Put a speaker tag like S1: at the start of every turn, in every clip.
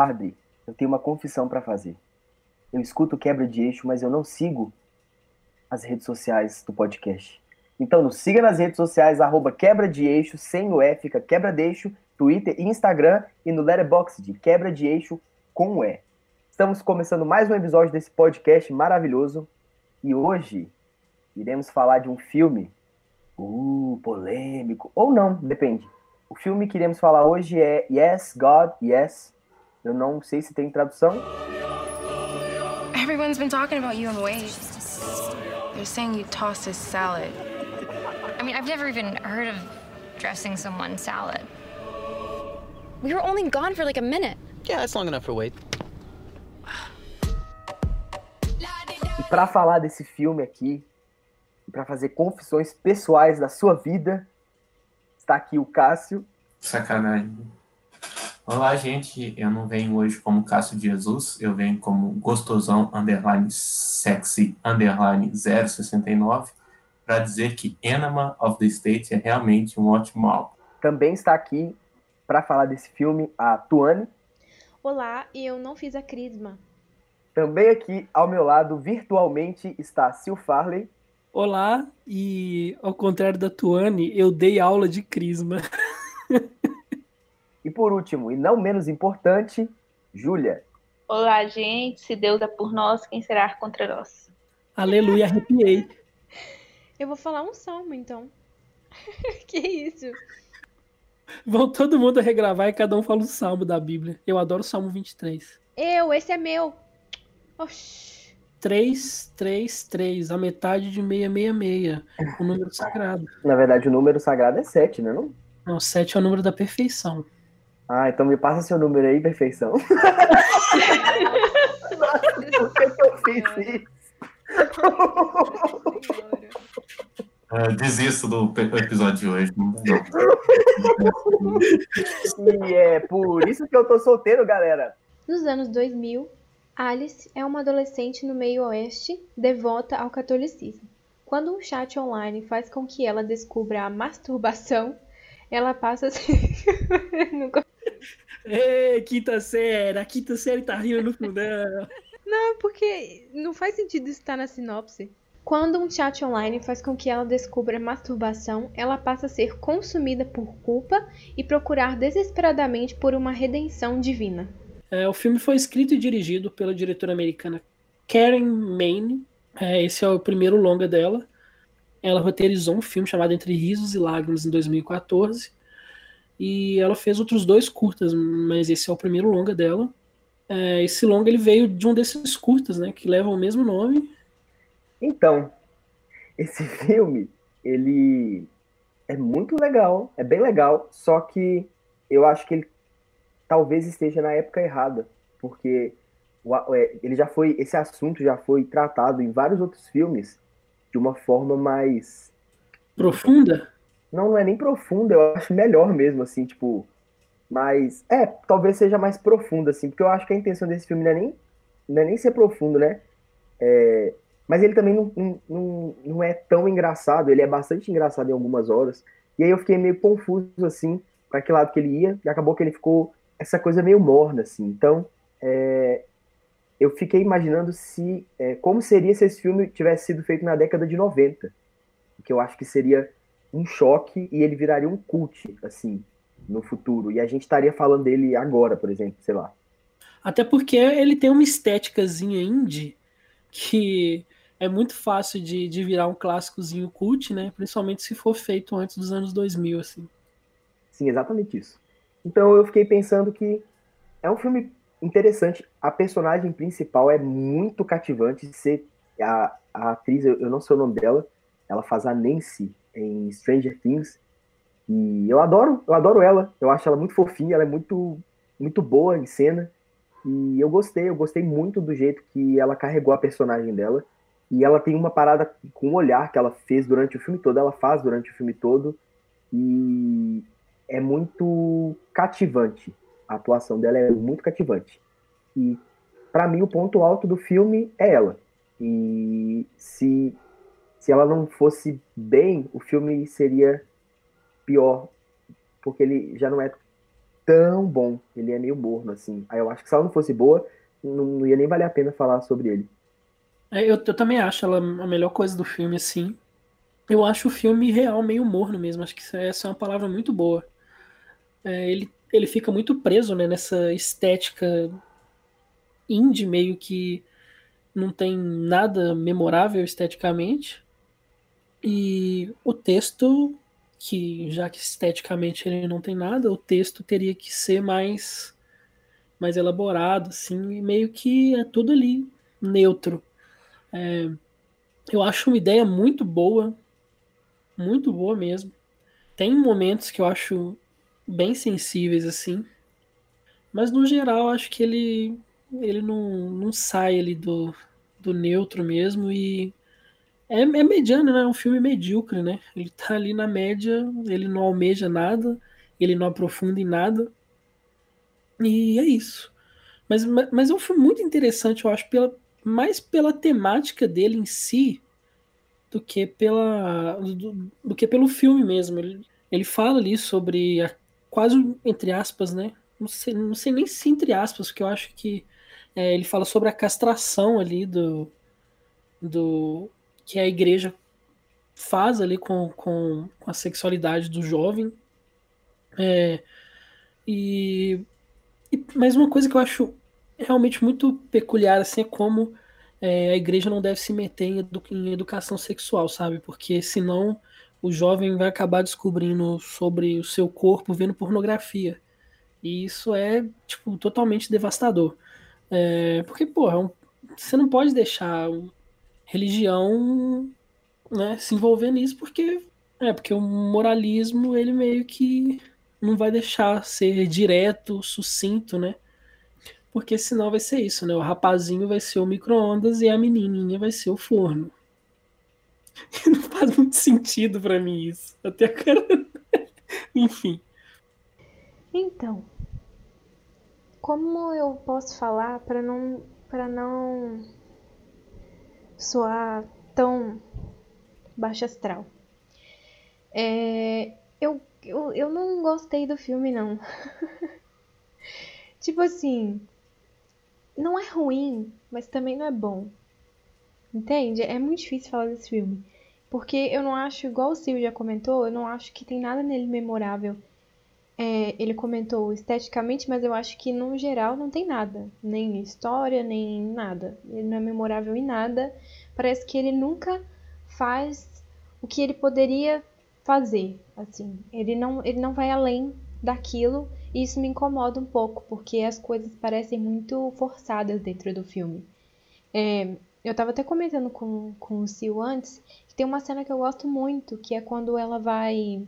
S1: Padre, eu tenho uma confissão para fazer. Eu escuto quebra de eixo, mas eu não sigo as redes sociais do podcast. Então nos siga nas redes sociais, arroba quebra de eixo, sem o E, fica quebra de eixo, Twitter e Instagram, e no Letterboxd quebra de eixo com o E. Estamos começando mais um episódio desse podcast maravilhoso, e hoje iremos falar de um filme, uh, polêmico, ou não, depende. O filme que iremos falar hoje é Yes, God, Yes. Eu não sei se tem tradução.
S2: Everyone's been talking about you and Wade. They're saying you tossed his salad.
S3: I mean, I've never even heard of dressing someone salad.
S2: We were only gone for like a minute.
S4: Yeah, that's long enough for Wade.
S1: E para falar desse filme aqui, e para fazer confissões pessoais da sua vida, está aqui o Cássio.
S5: Sacanagem. Olá, gente. Eu não venho hoje como Cássio de Jesus, eu venho como gostosão underline sexy underline 069 para dizer que Enema of the State é realmente um ótimo álbum.
S1: Também está aqui para falar desse filme a Tuane.
S6: Olá, e eu não fiz a crisma.
S1: Também aqui ao meu lado, virtualmente, está Sil Farley.
S7: Olá, e ao contrário da Tuane, eu dei aula de crisma.
S1: E por último, e não menos importante, Júlia.
S8: Olá, gente. Se Deus é por nós, quem será contra nós?
S7: Aleluia, arrepiei.
S6: Eu vou falar um salmo, então. que isso?
S7: Vão todo mundo regravar e cada um fala um salmo da Bíblia. Eu adoro o Salmo 23.
S6: Eu, esse é meu. Oxi.
S7: 3, 3, 3, a metade de 666, o número sagrado.
S1: Na verdade, o número sagrado é 7, né? Não?
S7: Não, 7 é o número da perfeição.
S1: Ah, então me passa seu número aí, perfeição. Por que, que eu fiz isso?
S5: Uh, desisto do episódio de hoje.
S1: E é por isso que eu tô solteiro, galera.
S6: Nos anos 2000, Alice é uma adolescente no meio oeste devota ao catolicismo. Quando um chat online faz com que ela descubra a masturbação, ela passa a ser. Nunca-
S7: Ei, quinta série, a quinta série tá rindo no fundão.
S6: Não, porque não faz sentido estar na sinopse. Quando um chat online faz com que ela descubra a masturbação, ela passa a ser consumida por culpa e procurar desesperadamente por uma redenção divina.
S7: É, o filme foi escrito e dirigido pela diretora americana Karen Maine. É, esse é o primeiro longa dela. Ela roteirizou um filme chamado Entre Risos e Lágrimas em 2014. E ela fez outros dois curtas, mas esse é o primeiro longa dela. É, esse longa ele veio de um desses curtas, né, que levam o mesmo nome.
S1: Então, esse filme, ele é muito legal, é bem legal, só que eu acho que ele talvez esteja na época errada, porque é, ele já foi, esse assunto já foi tratado em vários outros filmes de uma forma mais
S7: Profunda?
S1: Não, não é nem profunda, eu acho melhor mesmo, assim, tipo, mais, é, talvez seja mais profunda, assim, porque eu acho que a intenção desse filme não é nem, não é nem ser profundo, né? É, mas ele também não, não, não, não é tão engraçado, ele é bastante engraçado em algumas horas, e aí eu fiquei meio confuso, assim, para que lado que ele ia, e acabou que ele ficou essa coisa meio morna, assim, então, é, eu fiquei imaginando se, é, como seria se esse filme tivesse sido feito na década de 90, que eu acho que seria um choque e ele viraria um cult, assim, no futuro. E a gente estaria falando dele agora, por exemplo, sei lá.
S7: Até porque ele tem uma estéticazinha indie que é muito fácil de, de virar um clássicozinho cult, né? Principalmente se for feito antes dos anos 2000, assim.
S1: Sim, exatamente isso. Então eu fiquei pensando que é um filme interessante. A personagem principal é muito cativante. Ser a, a atriz, eu, eu não sei o nome dela, ela faz a Nancy em Stranger Things. E eu adoro, eu adoro ela. Eu acho ela muito fofinha, ela é muito, muito boa em cena. E eu gostei, eu gostei muito do jeito que ela carregou a personagem dela. E ela tem uma parada com o olhar que ela fez durante o filme todo, ela faz durante o filme todo. E é muito cativante. A atuação dela é muito cativante. E para mim o ponto alto do filme é ela. E se se ela não fosse bem, o filme seria pior, porque ele já não é tão bom. Ele é meio morno, assim. Aí eu acho que se ela não fosse boa, não, não ia nem valer a pena falar sobre ele.
S7: É, eu, eu também acho ela a melhor coisa do filme, assim. Eu acho o filme real meio morno mesmo. Acho que essa é uma palavra muito boa. É, ele, ele fica muito preso né, nessa estética indie, meio que não tem nada memorável esteticamente. E o texto, que já que esteticamente ele não tem nada, o texto teria que ser mais mais elaborado, assim, e meio que é tudo ali neutro. É, eu acho uma ideia muito boa, muito boa mesmo. Tem momentos que eu acho bem sensíveis, assim, mas no geral acho que ele, ele não, não sai ali do, do neutro mesmo e é, é mediano, né? É um filme medíocre, né? Ele tá ali na média, ele não almeja nada, ele não aprofunda em nada. E é isso. Mas, mas é um filme muito interessante, eu acho, pela, mais pela temática dele em si do que pela do, do que pelo filme mesmo. Ele, ele fala ali sobre a, quase entre aspas, né? Não sei, não sei nem se entre aspas, porque eu acho que é, ele fala sobre a castração ali do, do que a igreja faz ali com, com, com a sexualidade do jovem. É, e, e mas uma coisa que eu acho realmente muito peculiar assim é como é, a igreja não deve se meter em, edu em educação sexual, sabe? Porque senão o jovem vai acabar descobrindo sobre o seu corpo vendo pornografia. E isso é, tipo, totalmente devastador. É, porque, porra, um, você não pode deixar religião né, se envolver nisso, porque é porque o moralismo ele meio que não vai deixar ser direto, sucinto, né? Porque senão vai ser isso, né? O rapazinho vai ser o micro-ondas e a menininha vai ser o forno. Não faz muito sentido para mim isso. Até cara. Enfim.
S6: Então, como eu posso falar para não para não soar tão baixo astral? É, eu, eu, eu não gostei do filme não. tipo assim, não é ruim, mas também não é bom. Entende? É muito difícil falar desse filme. Porque eu não acho, igual o Silvio já comentou, eu não acho que tem nada nele memorável. É, ele comentou esteticamente, mas eu acho que no geral não tem nada. Nem história, nem nada. Ele não é memorável em nada. Parece que ele nunca faz o que ele poderia fazer. Assim, ele não, ele não vai além daquilo e isso me incomoda um pouco, porque as coisas parecem muito forçadas dentro do filme. É, eu tava até comentando com, com o Sil antes, que tem uma cena que eu gosto muito, que é quando ela vai.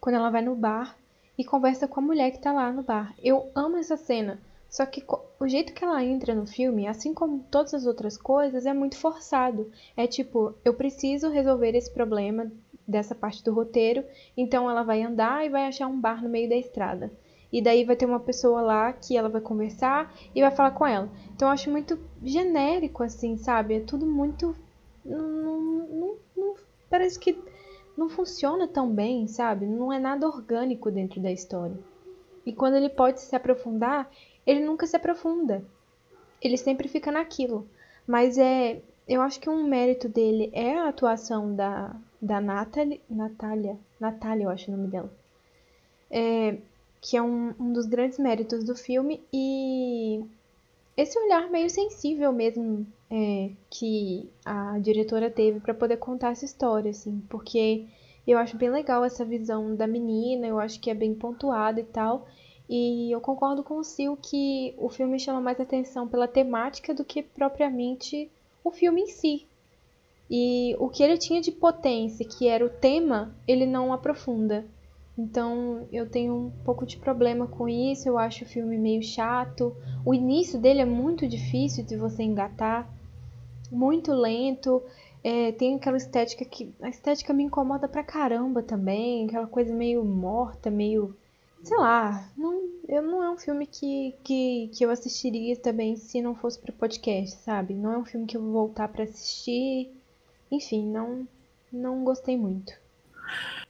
S6: Quando ela vai no bar e conversa com a mulher que tá lá no bar. Eu amo essa cena. Só que o jeito que ela entra no filme, assim como todas as outras coisas, é muito forçado. É tipo, eu preciso resolver esse problema dessa parte do roteiro. Então ela vai andar e vai achar um bar no meio da estrada. E daí vai ter uma pessoa lá que ela vai conversar e vai falar com ela. Então eu acho muito genérico, assim, sabe? É tudo muito. Não, não, não, parece que não funciona tão bem, sabe? Não é nada orgânico dentro da história. E quando ele pode se aprofundar, ele nunca se aprofunda. Ele sempre fica naquilo. Mas é. Eu acho que um mérito dele é a atuação da, da Natalie, Natália, Natália, eu acho o nome dela, é, que é um, um dos grandes méritos do filme e esse olhar meio sensível mesmo é, que a diretora teve para poder contar essa história, assim, porque eu acho bem legal essa visão da menina, eu acho que é bem pontuada e tal. E eu concordo com o Sil que o filme chama mais atenção pela temática do que propriamente o filme em si. E o que ele tinha de potência, que era o tema, ele não aprofunda. Então eu tenho um pouco de problema com isso, eu acho o filme meio chato. O início dele é muito difícil de você engatar, muito lento. É, tem aquela estética que. A estética me incomoda pra caramba também, aquela coisa meio morta, meio. Sei lá, não, eu, não é um filme que, que, que eu assistiria também se não fosse para podcast, sabe? Não é um filme que eu vou voltar para assistir enfim, não, não gostei muito.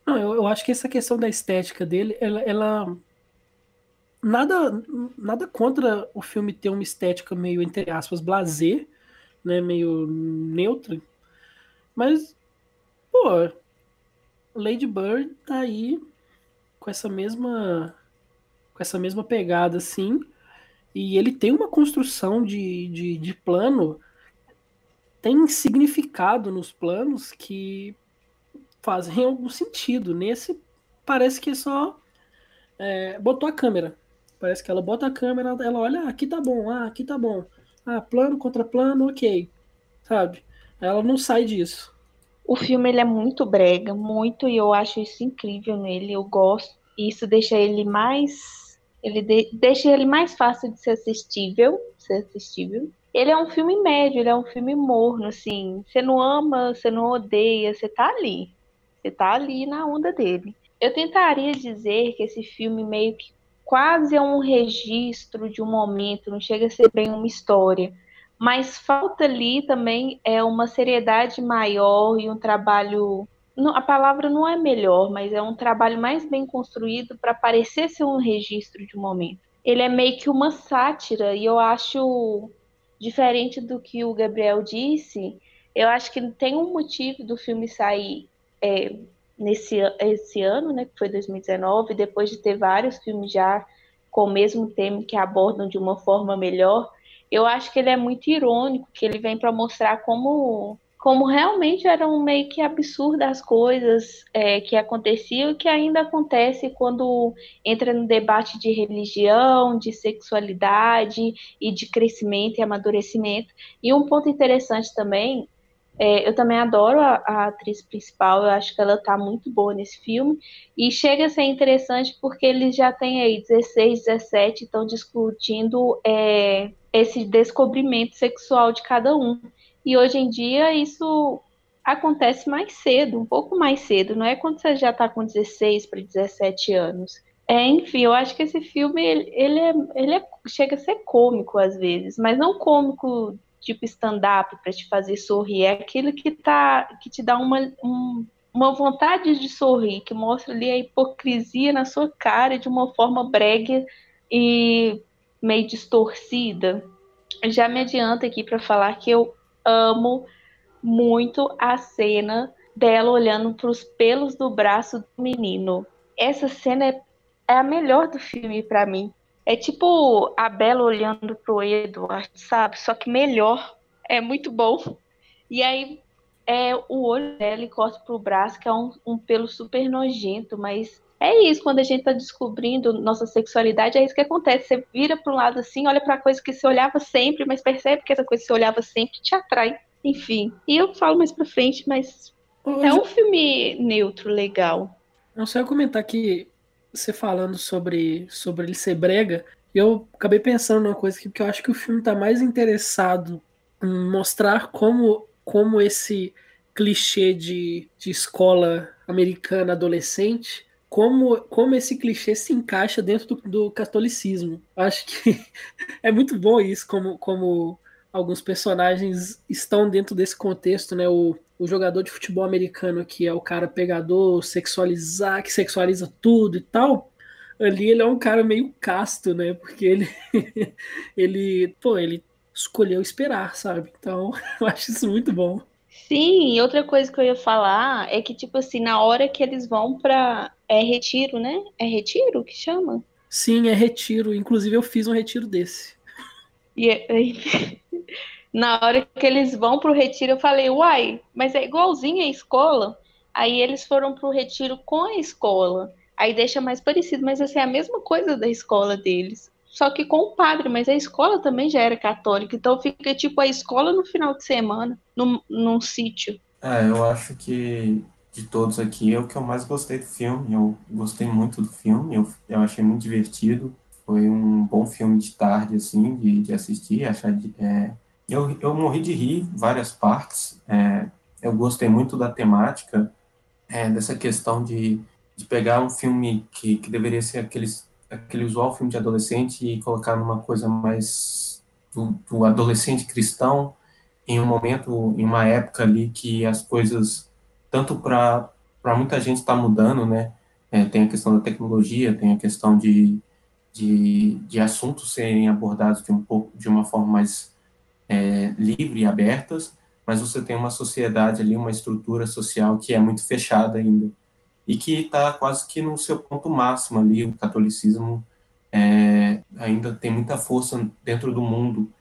S7: Não, eu, eu acho que essa questão da estética dele, ela, ela, nada, nada contra o filme ter uma estética meio, entre aspas, blazer, né? Meio neutra. Mas, pô, Lady Bird tá aí com essa mesma com essa mesma pegada assim e ele tem uma construção de, de, de plano tem significado nos planos que fazem algum sentido nesse parece que só é, botou a câmera parece que ela bota a câmera ela olha ah, aqui tá bom ah aqui tá bom ah plano contra plano ok sabe ela não sai disso
S8: o filme ele é muito brega, muito, e eu acho isso incrível nele. Eu gosto. Isso deixa ele mais. Ele de, deixa ele mais fácil de ser assistível. Ser assistível. Ele é um filme médio, ele é um filme morno, assim. Você não ama, você não odeia, você tá ali. Você tá ali na onda dele. Eu tentaria dizer que esse filme meio que quase é um registro de um momento, não chega a ser bem uma história mas falta ali também é uma seriedade maior e um trabalho. A palavra não é melhor, mas é um trabalho mais bem construído para parecer ser um registro de um momento. Ele é meio que uma sátira, e eu acho diferente do que o Gabriel disse. Eu acho que tem um motivo do filme sair é, nesse esse ano, né, que foi 2019, depois de ter vários filmes já com o mesmo tema que abordam de uma forma melhor eu acho que ele é muito irônico, que ele vem para mostrar como como realmente eram meio que absurdas as coisas é, que aconteciam e que ainda acontece quando entra no debate de religião, de sexualidade e de crescimento e amadurecimento. E um ponto interessante também, é, eu também adoro a, a, atriz principal, eu acho que ela está muito boa nesse filme, e chega a ser interessante porque eles já têm aí 16, 17, estão discutindo é, esse descobrimento sexual de cada um. E hoje em dia isso acontece mais cedo, um pouco mais cedo, não é quando você já está com 16 para 17 anos. É, enfim, eu acho que esse filme ele, ele, é, ele é, chega a ser cômico às vezes, mas não cômico tipo stand-up para te fazer sorrir, é aquilo que, tá, que te dá uma, um, uma vontade de sorrir, que mostra ali a hipocrisia na sua cara de uma forma brega e meio distorcida, já me adianta aqui para falar que eu amo muito a cena dela olhando para os pelos do braço do menino. Essa cena é, é a melhor do filme para mim. É tipo a Bela olhando pro Edward, sabe? Só que melhor. É muito bom. E aí é o olho dela e corta pro braço, que é um, um pelo super nojento, mas é isso, quando a gente está descobrindo nossa sexualidade, é isso que acontece. Você vira para um lado assim, olha para coisa que você olhava sempre, mas percebe que essa coisa que você olhava sempre te atrai. Enfim. E eu falo mais para frente, mas é um filme neutro, legal.
S7: Não sei eu comentar que você falando sobre, sobre ele ser brega, eu acabei pensando numa coisa aqui, porque eu acho que o filme está mais interessado em mostrar como, como esse clichê de, de escola americana adolescente como, como esse clichê se encaixa dentro do, do catolicismo. Acho que é muito bom isso, como, como alguns personagens estão dentro desse contexto, né? O, o jogador de futebol americano que é o cara pegador, sexualizar, que sexualiza tudo e tal. Ali ele é um cara meio casto, né? Porque ele, ele, pô, ele escolheu esperar, sabe? Então, eu acho isso muito bom.
S8: Sim, e outra coisa que eu ia falar é que, tipo assim, na hora que eles vão pra. É retiro, né? É retiro que chama?
S7: Sim, é retiro. Inclusive, eu fiz um retiro desse.
S8: E é, na hora que eles vão pro retiro, eu falei, uai, mas é igualzinho a escola. Aí eles foram pro retiro com a escola. Aí deixa mais parecido, mas assim, é a mesma coisa da escola deles só que com o padre, mas a escola também já era católica, então fica tipo a escola no final de semana, num, num sítio.
S5: É, eu acho que de todos aqui é o que eu mais gostei do filme. Eu gostei muito do filme, eu, eu achei muito divertido. Foi um bom filme de tarde, assim, de, de assistir. Achar de, é, eu, eu morri de rir várias partes. É, eu gostei muito da temática, é, dessa questão de, de pegar um filme que, que deveria ser aqueles aquele usual filme de adolescente e colocar numa coisa mais do, do, adolescente cristão em um momento, em uma época ali que as coisas, tanto para muita gente está mudando, né? É, tem a questão da tecnologia, tem a questão de, de, de assuntos serem abordados de um pouco de uma forma mais é, livre e abertas, mas você tem uma sociedade ali, uma estrutura social que é muito fechada ainda e que está quase que no seu ponto máximo ali. O catolicismo é, ainda tem muita força dentro do mundo,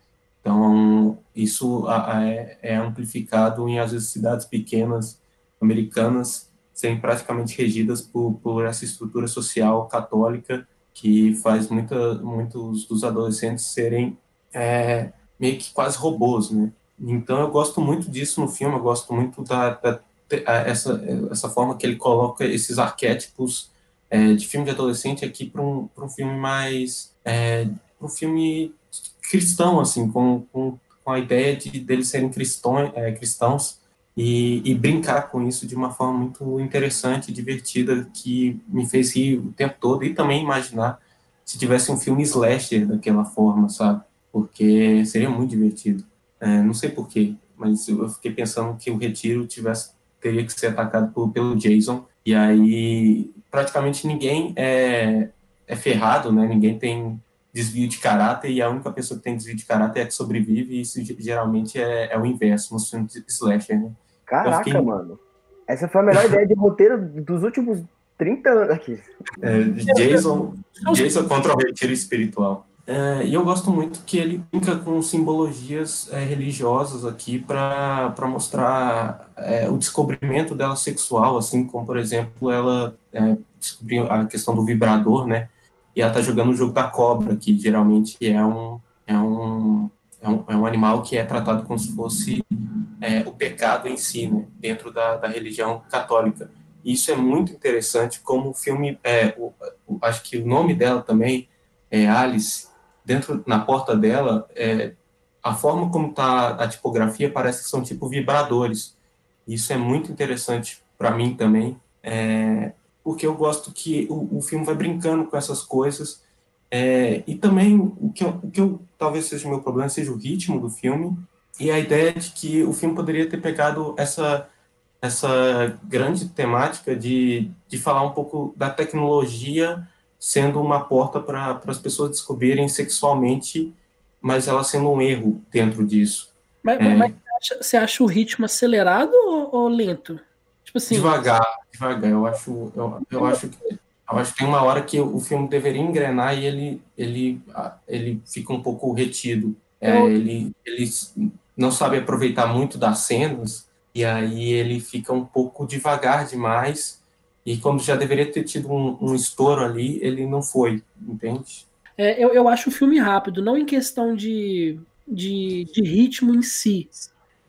S5: então isso é, é amplificado em às vezes cidades pequenas americanas serem praticamente regidas por, por essa estrutura social católica que faz muita, muitos dos adolescentes serem é, meio que quase robôs, né? Então eu gosto muito disso no filme, eu gosto muito da, da essa, essa forma que ele coloca esses arquétipos é, de filme de adolescente aqui para um, um filme mais é, um filme cristão assim com, com, com a ideia de deles serem é, cristãos e, e, brincar com isso de uma forma muito interessante, divertida, que me fez rir o tempo todo e também imaginar se tivesse um filme slasher daquela forma, sabe? Porque seria muito divertido. É, não sei porquê, mas eu fiquei pensando que o Retiro tivesse teria que ser atacado por, pelo Jason e aí praticamente ninguém é, é ferrado, né? Ninguém tem desvio de caráter e a única pessoa que tem desvio de caráter é a que sobrevive e isso geralmente é, é o inverso nos filmes de slasher, né?
S1: Caraca, fiquei... mano. Essa foi a melhor ideia de roteiro dos últimos 30 anos aqui.
S5: É, Jason, Jason contra o retiro espiritual. É, e eu gosto muito que ele brinca com simbologias é, religiosas aqui para mostrar é, o descobrimento dela sexual, assim como, por exemplo, ela é, descobriu a questão do vibrador, né? E ela tá jogando o jogo da cobra, que geralmente é um, é um, é um, é um animal que é tratado como se fosse é, o pecado em si, né? Dentro da, da religião católica. E isso é muito interessante, como o filme, o, o, acho que o nome dela também é Alice, dentro na porta dela, é, a forma como está a tipografia parece que são tipo vibradores. Isso é muito interessante para mim também, é, porque eu gosto que o, o, filme vai brincando com essas coisas. É, e também o que, eu, o que eu, talvez seja o meu problema seja o ritmo do filme e a ideia de que o filme poderia ter pegado essa essa grande temática de, de falar um pouco da tecnologia sendo uma porta para as pessoas descobrirem sexualmente, mas ela sendo um erro dentro disso.
S7: Mas, é, mas você acha o ritmo acelerado ou, ou, lento?
S5: Tipo assim. Devagar, devagar. Eu acho, eu, eu acho que eu acho que tem uma hora que o filme deveria engrenar e ele ele ele fica um pouco retido. É, ele ele não sabe aproveitar muito das cenas e aí ele fica um pouco devagar demais e quando já deveria ter tido um, um estouro ali, ele não foi, entende?
S7: É, eu, eu acho o filme rápido, não em questão de, de, de ritmo em si.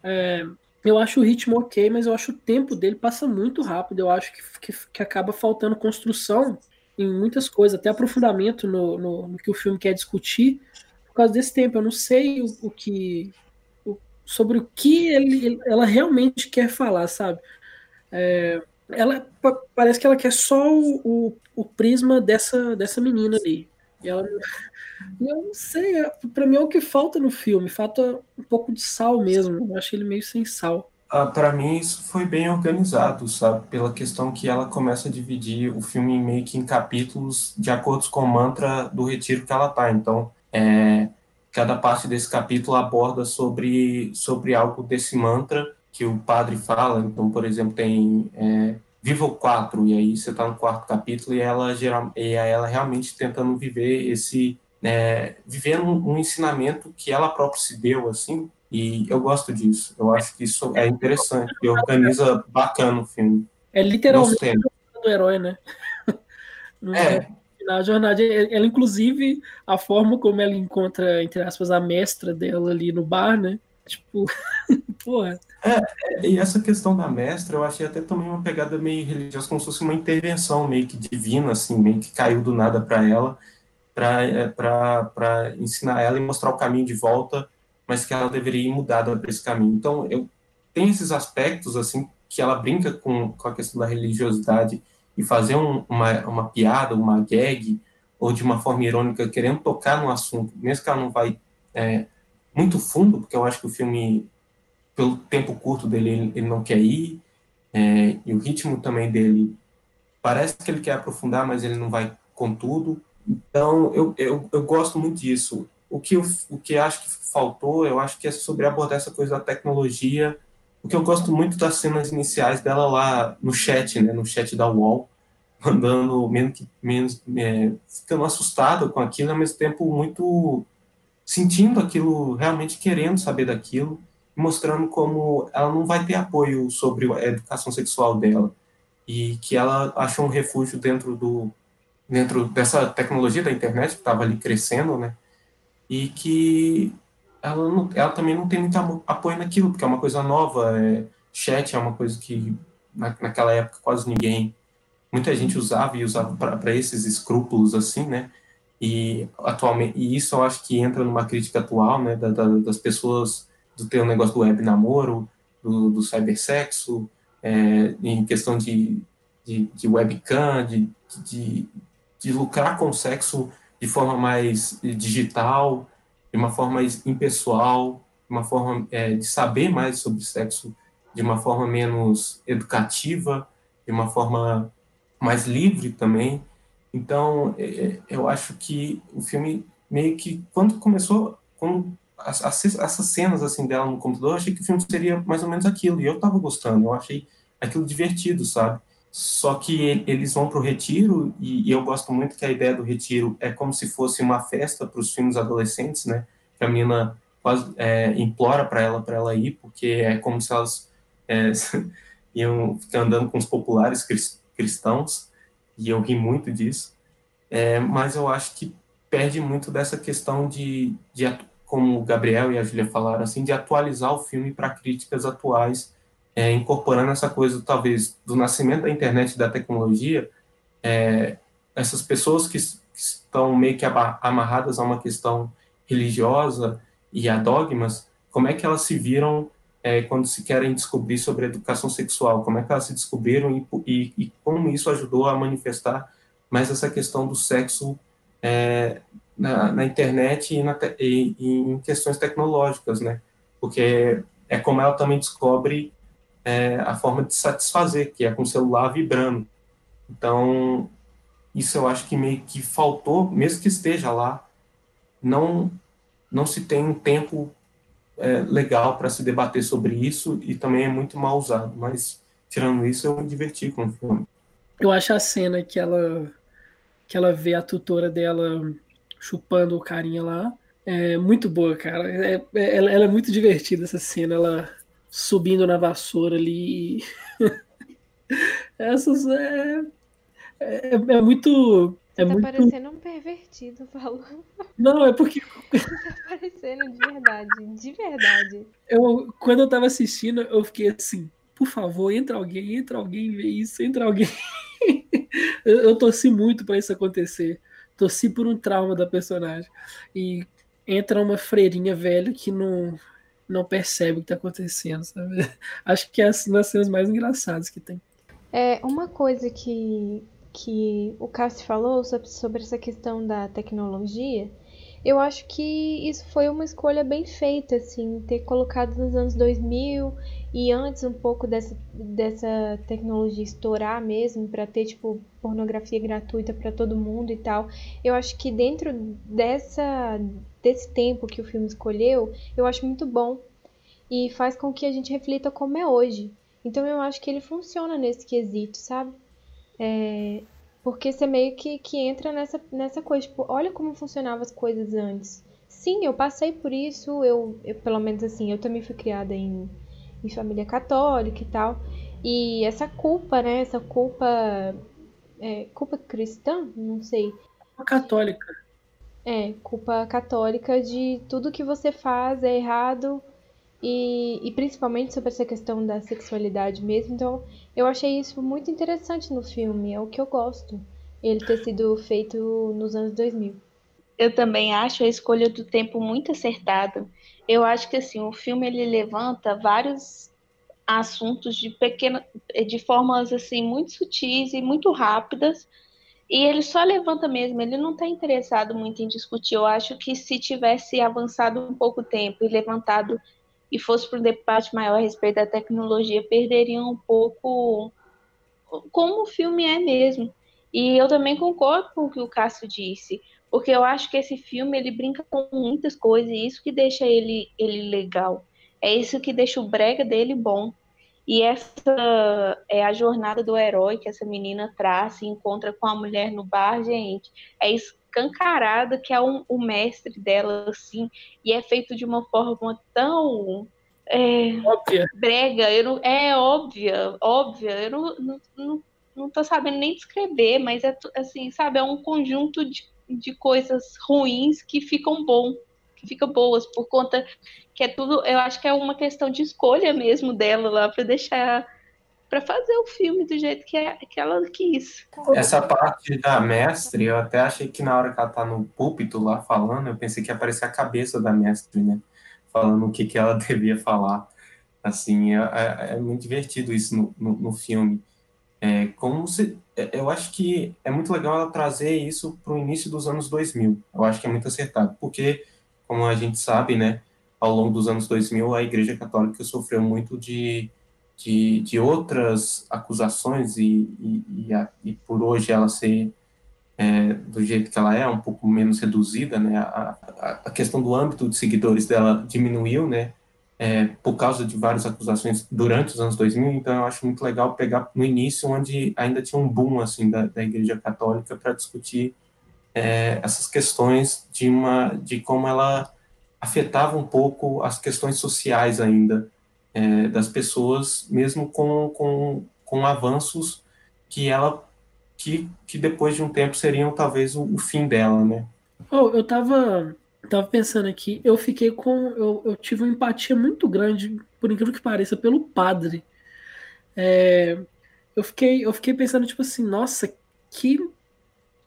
S7: É, eu acho o ritmo ok, mas eu acho o tempo dele passa muito rápido. Eu acho que, que, que acaba faltando construção em muitas coisas, até aprofundamento no, no, no, que o filme quer discutir por causa desse tempo. Eu não sei o, o que. O, sobre o que ele, ela realmente quer falar, sabe? É, ela parece que ela quer só o, o, o prisma dessa, dessa menina ali. E ela, eu não sei, é, para mim é o que falta no filme, falta um pouco de sal mesmo. Eu achei ele meio sem sal.
S5: Ah, para mim isso foi bem organizado, sabe? Pela questão que ela começa a dividir o filme meio que em capítulos de acordo com o mantra do retiro que ela tá. Então, é, cada parte desse capítulo aborda sobre, sobre algo desse mantra que o padre fala. Então, por exemplo, tem é, Viva o 4, e aí você está no quarto capítulo e ela, geral, e ela realmente tentando viver esse. É, vivendo um, um ensinamento que ela própria se deu, assim, e eu gosto disso. Eu acho que isso é interessante, e organiza bacana o filme.
S7: É literalmente do herói, né?
S5: é.
S7: Na jornada, ela, inclusive, a forma como ela encontra, entre aspas, a mestra dela ali no bar, né? Tipo, porra.
S5: É, e essa questão da mestra, eu achei até também uma pegada meio religiosa, como se fosse uma intervenção meio que divina, assim, meio que caiu do nada para ela, para é, ensinar ela e mostrar o caminho de volta, mas que ela deveria ir mudada para esse caminho. Então, eu tem esses aspectos, assim, que ela brinca com, com a questão da religiosidade e fazer um, uma, uma piada, uma gag, ou de uma forma irônica, querendo tocar no assunto, mesmo que ela não vai é, muito fundo, porque eu acho que o filme, pelo tempo curto dele, ele, não quer ir, é, e o ritmo também dele parece que ele quer aprofundar, mas ele não vai com tudo. Então, eu, eu, eu gosto muito disso. O que, eu, o que acho que faltou, eu acho que é sobre abordar essa coisa da tecnologia. O que eu gosto muito das cenas iniciais dela lá no chat, né, no chat da UOL, andando menos, menos é, ficando assustado com aquilo, ao mesmo tempo muito sentindo aquilo, realmente querendo saber daquilo, mostrando como ela não vai ter apoio sobre a educação sexual dela e que ela achou um refúgio dentro do dentro dessa tecnologia da internet que estava ali crescendo, né? E que ela, não, ela também não tem muito apoio naquilo, porque é uma coisa nova, é, chat é uma coisa que na, naquela época quase ninguém, muita gente usava e usava para esses escrúpulos assim, né? E atualmente, e isso eu acho que entra numa crítica atual, né, da, da, das pessoas ter um negócio do web namoro, do, do cybersexo, é, em questão de, de, de webcam, de, de, de lucrar com o sexo de forma mais digital, de uma forma mais impessoal, de uma forma é, de saber mais sobre sexo de uma forma menos educativa, de uma forma mais livre também. Então, é, é eu acho que o filme meio que quando começou, quando as, as, essas cenas assim dela no computador, eu achei que o filme seria mais ou menos aquilo. E eu tava gostando, eu achei aquilo divertido, sabe? Só que eles vão para o retiro, e, e, eu gosto muito que a ideia do retiro é como se fosse uma festa para os filmes adolescentes, né? Que a menina quase é, implora para ela para ela ir, porque é como se elas é, iam ficar andando com os populares cristãos, e eu ri muito disso. É, mas eu acho que perde muito dessa questão de, de, como o Gabriel e a Julia falaram, assim, de atualizar o filme para críticas atuais é, incorporando essa coisa, talvez, do nascimento da internet e da tecnologia, é, essas pessoas que, que, estão meio que amarradas a uma questão religiosa e a dogmas, como é que elas se viram é, quando se querem descobrir sobre educação sexual, como é que elas se descobriram e, e, e como isso ajudou a manifestar mais essa questão do sexo é, na, na, internet e, na, e, e, em questões tecnológicas, né? Porque é como ela também descobre é, a forma de satisfazer, que é com o celular vibrando. Então, isso eu acho que meio que faltou, mesmo que esteja lá, não, não se tem um tempo é, legal para se debater sobre isso e também é muito mal usado. Mas, tirando isso, eu me diverti com o filme.
S7: Eu acho a cena que ela, que ela vê a tutora dela chupando o carinha lá é muito boa, cara. É, é, ela, ela é muito divertida essa cena. Ela subindo na vassoura ali. Essas é, é, é muito. É
S6: tá
S7: muito...
S6: parecendo um pervertido falando.
S7: Não, é porque.
S6: tá parecendo de verdade, de verdade.
S7: Eu, quando eu tava assistindo, eu fiquei assim, por favor, entra alguém, entra alguém ver isso, entra alguém. eu, eu torci muito para isso acontecer. Torci por um trauma da personagem. E entra uma freirinha velha que não, não percebe o que está acontecendo, sabe? Acho que é uma das cenas mais engraçadas que tem.
S6: É, uma coisa que, que o Cássio falou sobre, sobre essa questão da tecnologia, eu acho que isso foi uma escolha bem feita, assim, ter colocado nos anos 2000 e antes um pouco dessa, dessa tecnologia estourar mesmo, para ter, tipo, pornografia gratuita para todo mundo e tal. Eu acho que dentro dessa, desse tempo que o filme escolheu, eu acho muito bom e faz com que a gente reflita como é hoje. Então eu acho que ele funciona nesse quesito, sabe? É, porque você meio que, que entra nessa, nessa coisa, tipo, olha como funcionavam as coisas antes. Sim, eu passei por isso, eu, eu pelo menos assim, eu também fui criada em, em família católica e tal. E essa culpa, né? Essa culpa. É, culpa cristã? Não sei.
S7: Católica.
S6: É, culpa católica de tudo que você faz é errado e, e principalmente sobre essa questão da sexualidade mesmo. Então, eu achei isso muito interessante no filme, é o que eu gosto, ele ter sido feito nos anos 2000.
S8: Eu também acho a escolha do tempo muito acertada. Eu acho que assim, o filme ele levanta vários assuntos de pequena de formas assim muito sutis e muito rápidas e ele só levanta mesmo, ele não está interessado muito em discutir. Eu acho que se tivesse avançado um pouco tempo e levantado e fosse para um debate maior a respeito da tecnologia, perderiam um pouco como o filme é mesmo. E eu também concordo com o que o Cássio disse, porque eu acho que esse filme ele brinca com muitas coisas e isso que deixa ele, ele legal. É isso que deixa o brega dele bom. E essa é a jornada do herói que essa menina traz, se encontra com a mulher no bar, gente. É escancarada que é um, o mestre dela, assim, e é feito de uma forma tão é,
S7: óbvia.
S8: brega, eu não, é óbvia, óbvia, eu não, não, não, não tô sabendo nem descrever, mas é assim, sabe, é um conjunto de, de coisas ruins que ficam bom, que ficam boas, por conta que é tudo, eu acho que é uma questão de escolha mesmo dela lá para deixar para fazer o filme do jeito que, é, que ela quis.
S5: Essa parte da mestre, eu até achei que na hora que ela tá no púlpito lá falando, eu pensei que ia aparecer a cabeça da mestre, né? Falando o que, que ela devia falar. Assim, é, é, é muito divertido isso no, no, no filme. É, como se, é, eu acho que é muito legal ela trazer isso para o início dos anos 2000. Eu acho que é muito acertado, porque, como a gente sabe, né, ao longo dos anos 2000, a Igreja Católica sofreu muito de de, de outras acusações e, e, e, a, e, por hoje ela ser é, do jeito que ela é, um pouco menos reduzida, né, a, a questão do âmbito de seguidores dela diminuiu, né, é, por causa de várias acusações durante os anos 2000, então eu acho muito legal pegar no início, onde ainda tinha um boom, assim, da, da Igreja Católica para discutir é, essas questões de uma, de como ela afetava um pouco as questões sociais ainda, é, das pessoas, mesmo com, com, com avanços que ela que, que depois de um tempo seriam talvez o, o fim dela, né?
S7: Oh, eu tava tava pensando aqui, eu fiquei com eu, eu tive uma empatia muito grande, por incrível que pareça, pelo padre. É, eu fiquei eu fiquei pensando tipo assim, nossa, que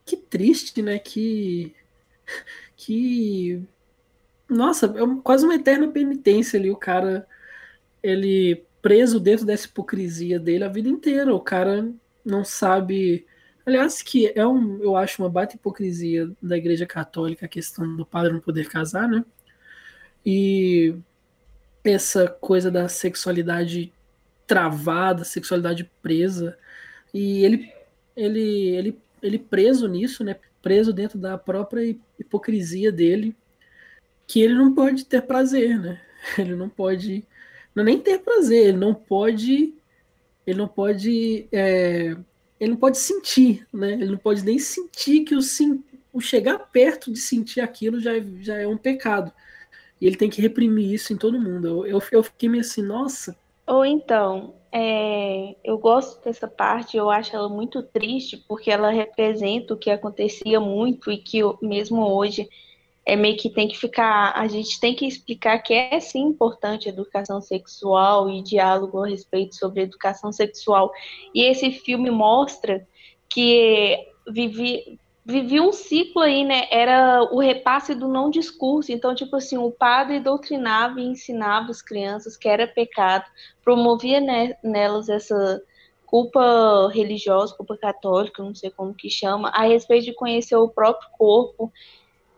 S7: que triste, né? Que que nossa, é quase uma eterna penitência ali o cara ele preso dentro dessa hipocrisia dele a vida inteira. O cara não sabe. Aliás, que é um, eu acho uma baita hipocrisia da Igreja Católica a questão do padre não poder casar, né? E essa coisa da sexualidade travada, sexualidade presa. E ele, ele, ele, ele preso nisso, né? Preso dentro da própria hipocrisia dele, que ele não pode ter prazer, né? Ele não pode não é nem ter prazer, ele não pode. Ele não pode. É, ele não pode sentir, né? Ele não pode nem sentir que o, o chegar perto de sentir aquilo já, é, já é um pecado. E ele tem que reprimir isso em todo mundo. Eu, eu, eu fiquei meio assim, nossa.
S8: Ou então, é, eu gosto dessa parte, eu acho ela muito triste, porque ela representa o que acontecia muito e que mesmo hoje é meio que tem que ficar, a gente tem que explicar que é sim importante educação sexual e diálogo a respeito sobre educação sexual. E esse filme mostra que vivi, vivi um ciclo aí, né? Era o repasse do não discurso. Então, tipo assim, o padre doutrinava e ensinava as crianças que era pecado, promovia nelas essa culpa religiosa, culpa católica, não sei como que chama, a respeito de conhecer o próprio corpo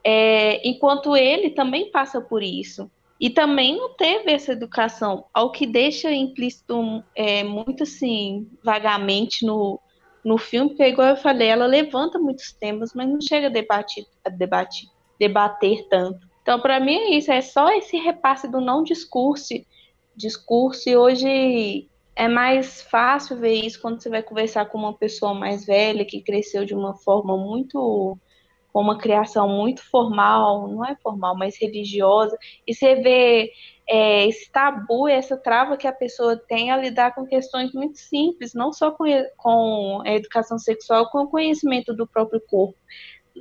S8: é, enquanto ele também passa por isso. E também não teve essa educação, ao que deixa implícito é, muito assim, vagamente no, no filme, porque, igual eu falei, ela levanta muitos temas, mas não chega a debater, a debater, debater tanto. Então, para mim é isso, é só esse repasse do não discurso, discurso, e hoje é mais fácil ver isso quando você vai conversar com uma pessoa mais velha, que cresceu de uma forma muito com uma criação muito formal, não é formal, mas religiosa, e você vê é, esse tabu, essa trava que a pessoa tem a lidar com questões muito simples, não só com, com a educação sexual, com o conhecimento do próprio corpo.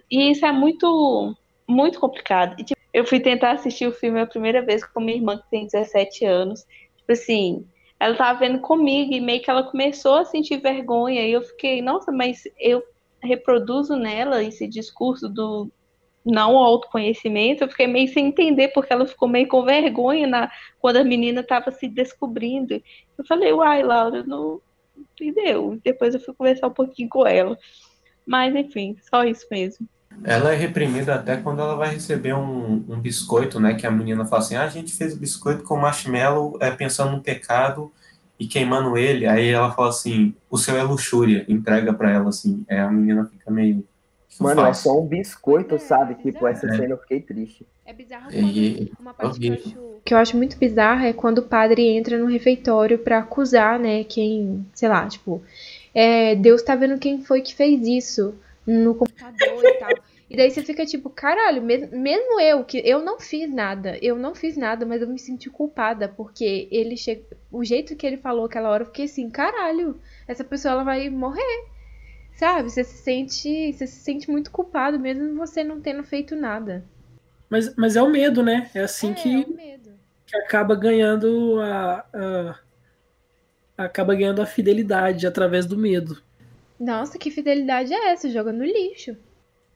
S8: E isso é muito, muito complicado. E, tipo, eu fui tentar assistir o filme a primeira vez com minha irmã, que tem 17 anos. Tipo assim, ela tava vendo comigo e meio que ela começou a sentir vergonha. E eu fiquei, nossa, mas eu reproduzo nela esse discurso do não autoconhecimento, eu fiquei meio sem entender, porque ela ficou meio com vergonha na, quando a menina estava se descobrindo. Eu falei, uai, Laura, não entendeu. Depois eu fui conversar um pouquinho com ela. Mas, enfim, só isso mesmo.
S5: Ela é reprimida até quando ela vai receber um, um biscoito, né? Que a menina fala assim: ah, a gente fez biscoito com marshmallow é, pensando no pecado e queimando ele, aí ela fala assim, o seu é luxúria, entrega pra ela assim, aí a menina fica meio... "O que eu
S1: Mano, é
S5: faço?"
S1: só um biscoito,
S6: É,
S1: sabe?
S6: é
S1: Tipo, essa
S5: bizarro.
S1: cena eu fiquei triste.
S6: É bizarro
S5: E-
S6: uma parte que eu, acho, que eu acho muito bizarra é quando o padre entra no refeitório pra acusar, né, quem, sei lá, tipo, é, Deus tá vendo quem foi que fez isso no computador e tal. E daí você fica tipo, caralho, mes- mesmo eu, que eu não fiz nada, eu não fiz nada, mas eu me senti culpada, porque ele che... o jeito que ele falou aquela hora, eu fiquei assim, caralho, essa pessoa ela vai morrer. Sabe? Você se sente, você se sente muito culpado, mesmo você não tendo feito nada.
S7: Mas, mas é o medo, né? É assim
S6: é,
S7: que,
S6: é o medo.
S7: que acaba ganhando a, a- acaba ganhando a fidelidade através do medo.
S6: Nossa, que fidelidade é essa? Joga no lixo.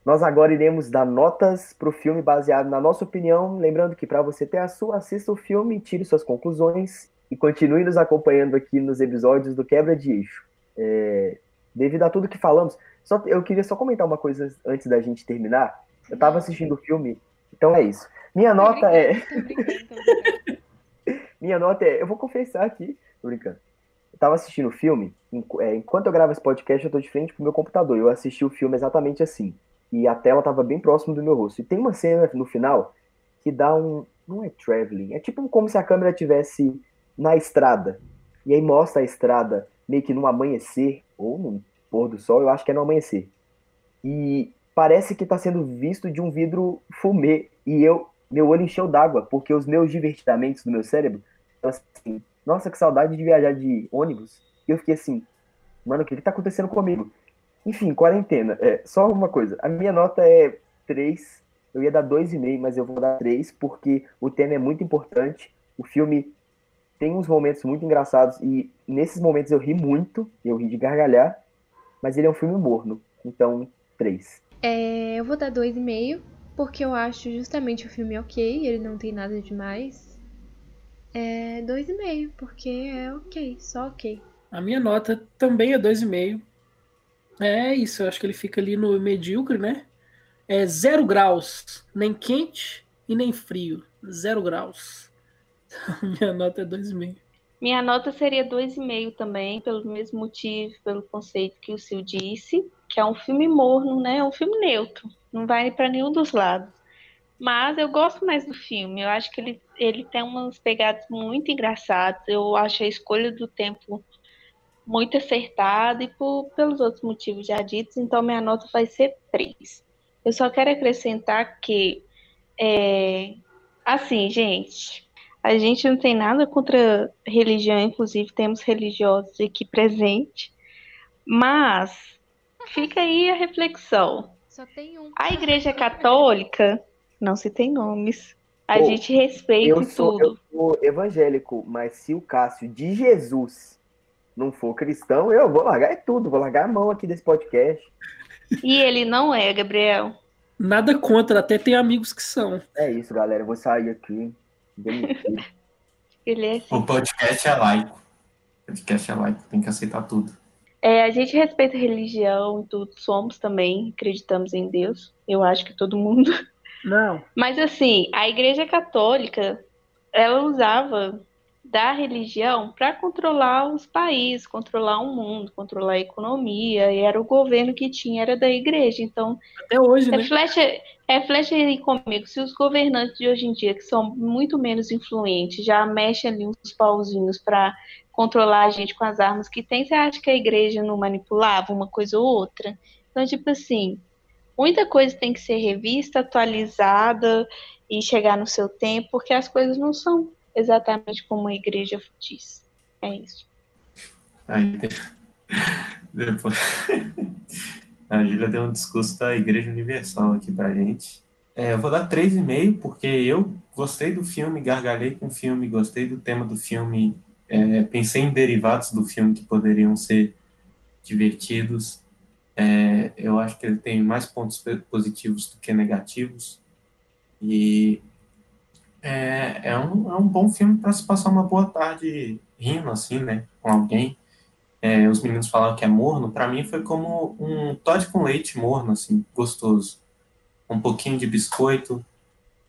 S1: Nós agora iremos dar notas pro filme baseado na nossa opinião. Lembrando que para você ter a sua, assista o filme, tire suas conclusões e continue nos acompanhando aqui nos episódios do Quebra de Eixo. É, devido a tudo que falamos, só, eu queria só comentar uma coisa antes da gente terminar. Eu tava assistindo o filme, então é isso. Minha nota é. Minha nota é. Eu vou confessar aqui, tô brincando. Eu tava assistindo o filme, é, enquanto eu gravo esse podcast, eu tô de frente pro meu computador. Eu assisti o filme exatamente assim. E a tela tava bem próximo do meu rosto. E tem uma cena no final que dá um. Não é traveling, é tipo como se a câmera tivesse na estrada. E aí mostra a estrada meio que no amanhecer, ou no pôr do sol, eu acho que é no amanhecer. E parece que tá sendo visto de um vidro fumê. E eu, meu olho encheu d'água, porque os meus divertidamentos do meu cérebro, eu assim, nossa, que saudade de viajar de ônibus. E eu fiquei assim, mano, o que que tá acontecendo comigo? Enfim, quarentena. É, só uma coisa, a minha nota é 3, eu ia dar 2,5, mas eu vou dar 3, porque o tema é muito importante. O filme tem uns momentos muito engraçados, e nesses momentos eu ri muito, eu ri de gargalhar, mas ele é um filme morno, então 3.
S6: É, eu vou dar 2,5, porque eu acho justamente o filme ok, ele não tem nada demais. É 2,5, porque é ok, só ok.
S7: A minha nota também é 2,5. É isso, eu acho que ele fica ali no medíocre, né? É zero graus, nem quente e nem frio. Zero graus. minha nota é 2,5.
S8: Minha nota seria 2,5 também, pelo mesmo motivo, pelo conceito que o Sil disse, que é um filme morno, né? É um filme neutro, não vai para nenhum dos lados. Mas eu gosto mais do filme, eu acho que ele, ele tem umas pegadas muito engraçadas, eu acho a escolha do tempo muito acertada e por, pelos outros motivos já ditos, então minha nota vai ser 3. Eu só quero acrescentar que, é, assim, gente, a gente não tem nada contra religião, inclusive temos religiosos aqui presentes, mas fica aí a reflexão.
S6: Só tem um.
S8: A Igreja Católica não se tem nomes. A
S1: Pô,
S8: gente respeita
S1: Eu sou,
S8: tudo.
S1: eu sou evangélico, mas se o Cássio de Jesus não for cristão, eu vou largar é tudo, vou largar a mão aqui desse podcast.
S8: E ele não é, Gabriel.
S7: Nada contra, até tem amigos que são.
S1: É isso, galera, eu vou sair aqui.
S8: Ele é assim.
S5: O podcast é laico. O podcast é laico, tem que aceitar tudo.
S8: É, a gente respeita a religião e tudo, somos também, acreditamos em Deus. Eu acho que todo mundo.
S7: Não.
S8: Mas assim, a Igreja Católica, ela usava da religião para controlar os países, controlar o mundo, controlar a economia, e era o governo que tinha, era da igreja. Então,
S7: Até hoje, né?
S8: reflete, reflete aí comigo, se os governantes de hoje em dia, que são muito menos influentes, já mexem ali uns pauzinhos para controlar a gente com as armas que tem, você acha que a igreja não manipulava uma coisa ou outra? Então, tipo assim, muita coisa tem que ser revista, atualizada e chegar no seu tempo, porque as coisas não são exatamente como a igreja diz. É isso.
S5: Aí, depois, a Júlia deu um discurso da Igreja Universal aqui pra gente. É, eu vou dar 3,5 porque eu gostei do filme, gargalhei com o filme, gostei do tema do filme, é, pensei em derivados do filme que poderiam ser divertidos. É, eu acho que ele tem mais pontos positivos do que negativos. E é, é, um, é um bom filme para se passar uma boa tarde rindo, assim, né? Com alguém. É, os meninos falaram que é morno. Para mim foi como um Todd com leite morno, assim, gostoso. Um pouquinho de biscoito.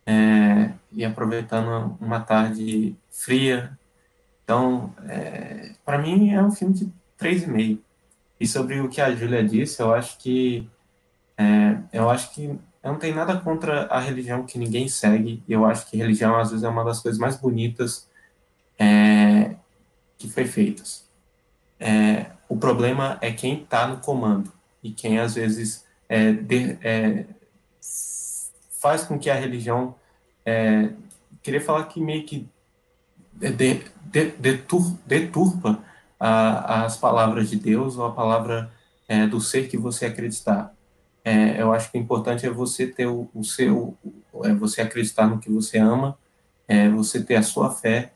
S5: É, e aproveitando uma tarde fria, Então, é, para mim é um filme de 3,5. E sobre o que a Júlia disse, eu acho que é, eu acho que eu não tenho nada contra a religião que ninguém segue. Eu acho que religião às vezes é uma das coisas mais bonitas é, que foi feitas. É, o problema é quem está no comando e quem às vezes é, de, é, faz com que a religião é, queria falar que meio que de, de, detur, deturpa as palavras de Deus ou a palavra é, do ser que você acreditar. É, eu acho que o importante é você ter o, o seu, é você acreditar no que você ama, é você ter a sua fé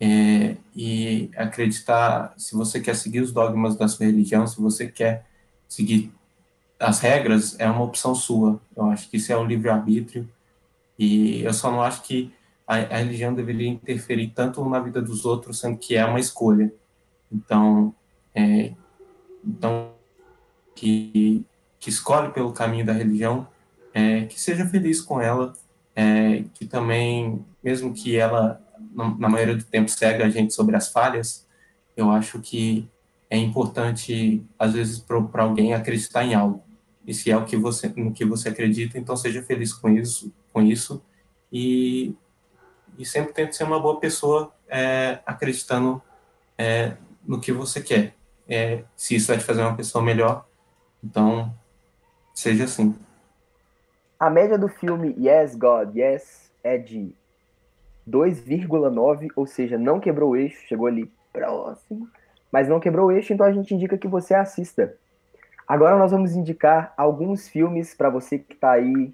S5: é, e acreditar, se você quer seguir os dogmas da sua religião, se você quer seguir as regras, é uma opção sua. Eu acho que isso é um livre-arbítrio e eu só não acho que a, a, religião deveria interferir tanto na vida dos outros, sendo que é uma escolha. Então, é, então que, que escolhe pelo caminho da religião, é, que seja feliz com ela, é, que também, mesmo que ela, na maioria do tempo, cega a gente sobre as falhas, eu acho que é importante, às vezes, para alguém acreditar em algo. E se é o que você, no que você acredita, então seja feliz com isso, com isso e, e sempre tente ser uma boa pessoa é, acreditando é, no que você quer. É, se isso vai te fazer uma pessoa melhor, então seja assim.
S1: A média do filme Yes, God, Yes é de 2,9, ou seja, não quebrou o eixo, chegou ali próximo, mas não quebrou o eixo, então a gente indica que você assista. Agora nós vamos indicar alguns filmes para você que está aí,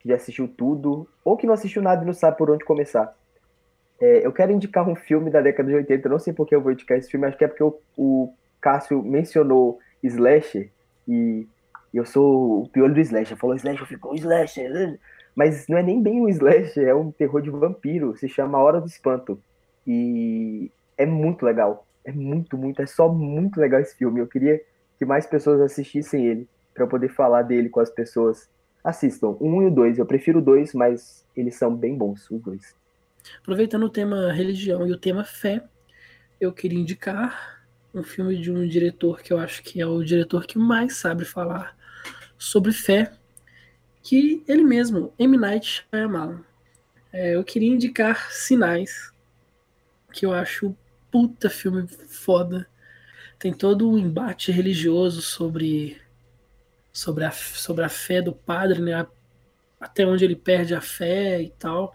S1: que já assistiu tudo, ou que não assistiu nada e não sabe por onde começar. É, eu quero indicar um filme da década de 80, não sei por que eu vou indicar esse filme, acho que é porque o, o Cássio mencionou Slasher, e eu sou o piolho do Slasher, falou Slasher, ficou Slasher, mas não é nem bem um Slasher, é um terror de vampiro, se chama Hora do Espanto, e é muito legal, é muito, muito, é só muito legal esse filme, eu queria que mais pessoas assistissem ele, para poder falar dele com as pessoas. Assistam, um e o dois. Eu prefiro o dois, mas eles são bem bons, os dois.
S7: Aproveitando o tema religião e o tema fé, eu queria indicar um filme de um diretor que eu acho que é o diretor que mais sabe falar sobre fé, que ele mesmo, M. Night Shyamalan. É, eu queria indicar Sinais, que eu acho puta filme foda tem todo o um embate religioso sobre sobre a, sobre a fé do padre, né? Até onde ele perde a fé e tal,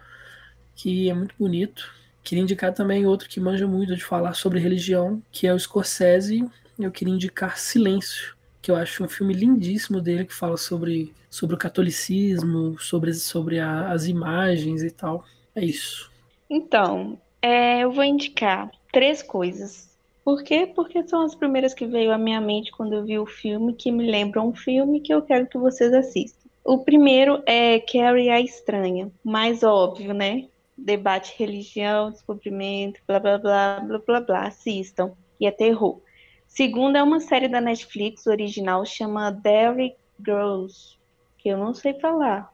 S7: que é muito bonito. Queria indicar também outro que manja muito de falar sobre religião, que é o Scorsese. Eu queria indicar Silêncio, que eu acho um filme lindíssimo dele que fala sobre, sobre o catolicismo, sobre, sobre a, as imagens e tal. É isso.
S8: Então, é, eu vou indicar três coisas por quê? Porque são as primeiras que veio à minha mente quando eu vi o filme, que me lembram um filme que eu quero que vocês assistam. O primeiro é Carrie a Estranha, mais óbvio, né? Debate religião, descobrimento, blá blá blá blá blá blá. Assistam. E é terror. Segundo é uma série da Netflix original chama Derry Girls, que eu não sei falar.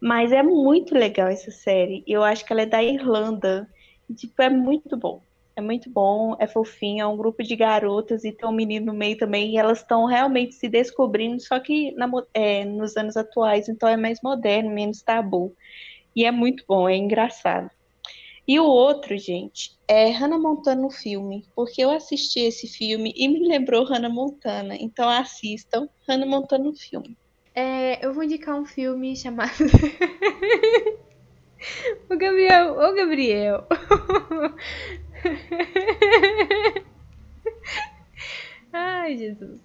S8: Mas é muito legal essa série. Eu acho que ela é da Irlanda. tipo, é muito bom. É muito bom, é fofinho, é um grupo de garotas e tem um menino no meio também, e elas estão realmente se descobrindo, só que na, é, nos anos atuais, então é mais moderno, menos tabu. E é muito bom, é engraçado. E o outro, gente, é Hannah Montana no filme, porque eu assisti esse filme e me lembrou Hannah Montana. Então assistam Hannah Montana no filme.
S6: É, eu vou indicar um filme chamado. o Gabriel, ô Gabriel. Ai, Jesus.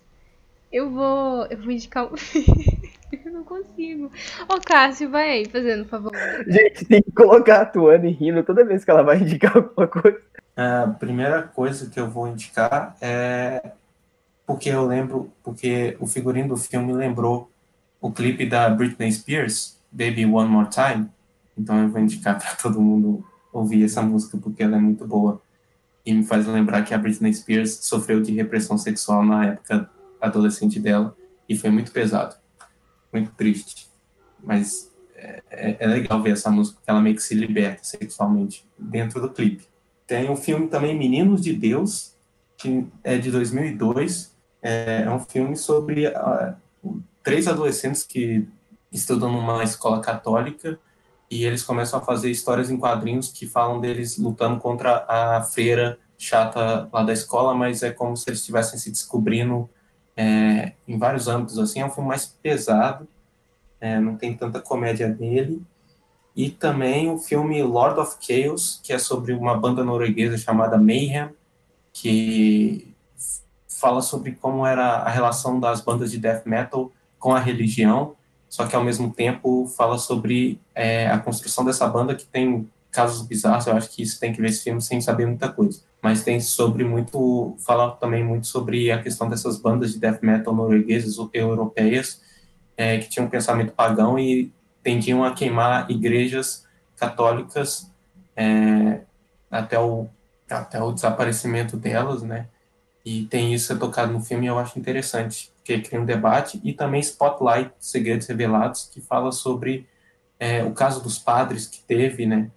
S6: Eu vou. Eu vou indicar um. eu não consigo. Ô, Cássio, vai aí, fazendo favor.
S1: Gente, tem que colocar a Tuane rindo toda vez que ela vai indicar alguma coisa.
S5: A primeira coisa que eu vou indicar é porque eu lembro, porque o figurino do filme lembrou o clipe da Britney Spears, Baby One More Time. Então eu vou indicar para todo mundo ouvir essa música porque ela é muito boa e me faz lembrar que a Britney Spears sofreu de repressão sexual na época adolescente dela e foi muito pesado, muito triste. Mas é, é, é legal ver essa música, porque ela meio que se liberta sexualmente dentro do clipe. Tem um filme também, Meninos de Deus, que é de 2002. É, é um filme sobre uh, três adolescentes que estudam numa escola católica e eles começam a fazer histórias em quadrinhos que falam deles lutando contra a freira chata lá da escola, mas é como se eles estivessem se descobrindo é, em vários âmbitos. Assim, é um filme mais pesado, é, não tem tanta comédia nele. E também o filme Lord of Chaos, que é sobre uma banda norueguesa chamada Mayhem, que fala sobre como era a relação das bandas de death metal com a religião, só que ao mesmo tempo fala sobre é, a construção dessa banda que tem casos bizarros. Eu acho que isso tem que ver esse filme sem saber muita coisa, mas tem sobre muito, fala também muito sobre a questão dessas bandas de death metal norueguesas europeias é, que tinham um pensamento pagão e tendiam a queimar igrejas católicas é, até o até o desaparecimento delas, né? E tem isso tocado no filme, eu acho interessante, porque cria um debate e também Spotlight, Segredos Revelados, que fala sobre é, o caso dos padres que teve, né?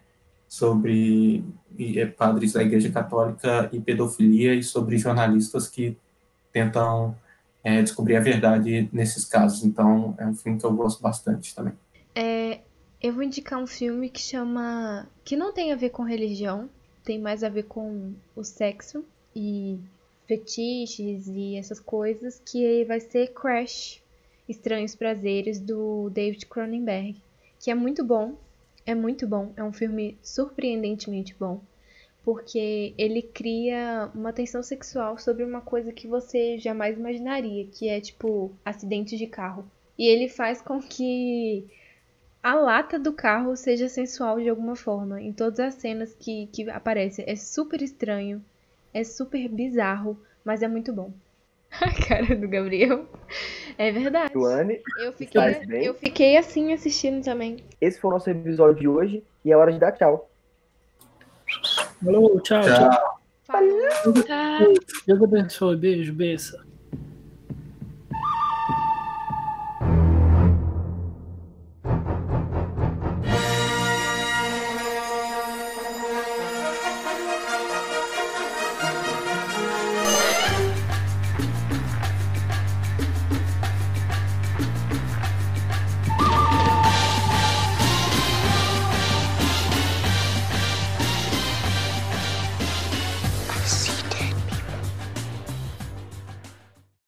S5: Sobre é, padres da Igreja Católica e pedofilia e sobre jornalistas que tentam é, descobrir a verdade nesses casos. Então, é um filme que eu gosto bastante também.
S6: É, eu vou indicar um filme que chama. que não tem a ver com religião, tem mais a ver com o sexo e fetiches e essas coisas, que vai ser Crash Estranhos Prazeres do David Cronenberg, que é muito bom, é muito bom, é um filme surpreendentemente bom, porque ele cria uma tensão sexual sobre uma coisa que você jamais imaginaria, que é tipo acidentes de carro. E ele faz com que a lata do carro seja sensual de alguma forma. Em todas as cenas que, que aparece. É super estranho. É super bizarro. Mas é muito bom. A cara do Gabriel. É verdade.
S1: Joane,
S6: eu fiquei, eu fiquei assim assistindo também.
S1: Esse foi o nosso episódio de hoje. E é hora de dar tchau.
S7: Falou, tchau, tchau.
S5: Tchau.
S6: Falou, tchau.
S7: Deus abençoe. Beijo, benção.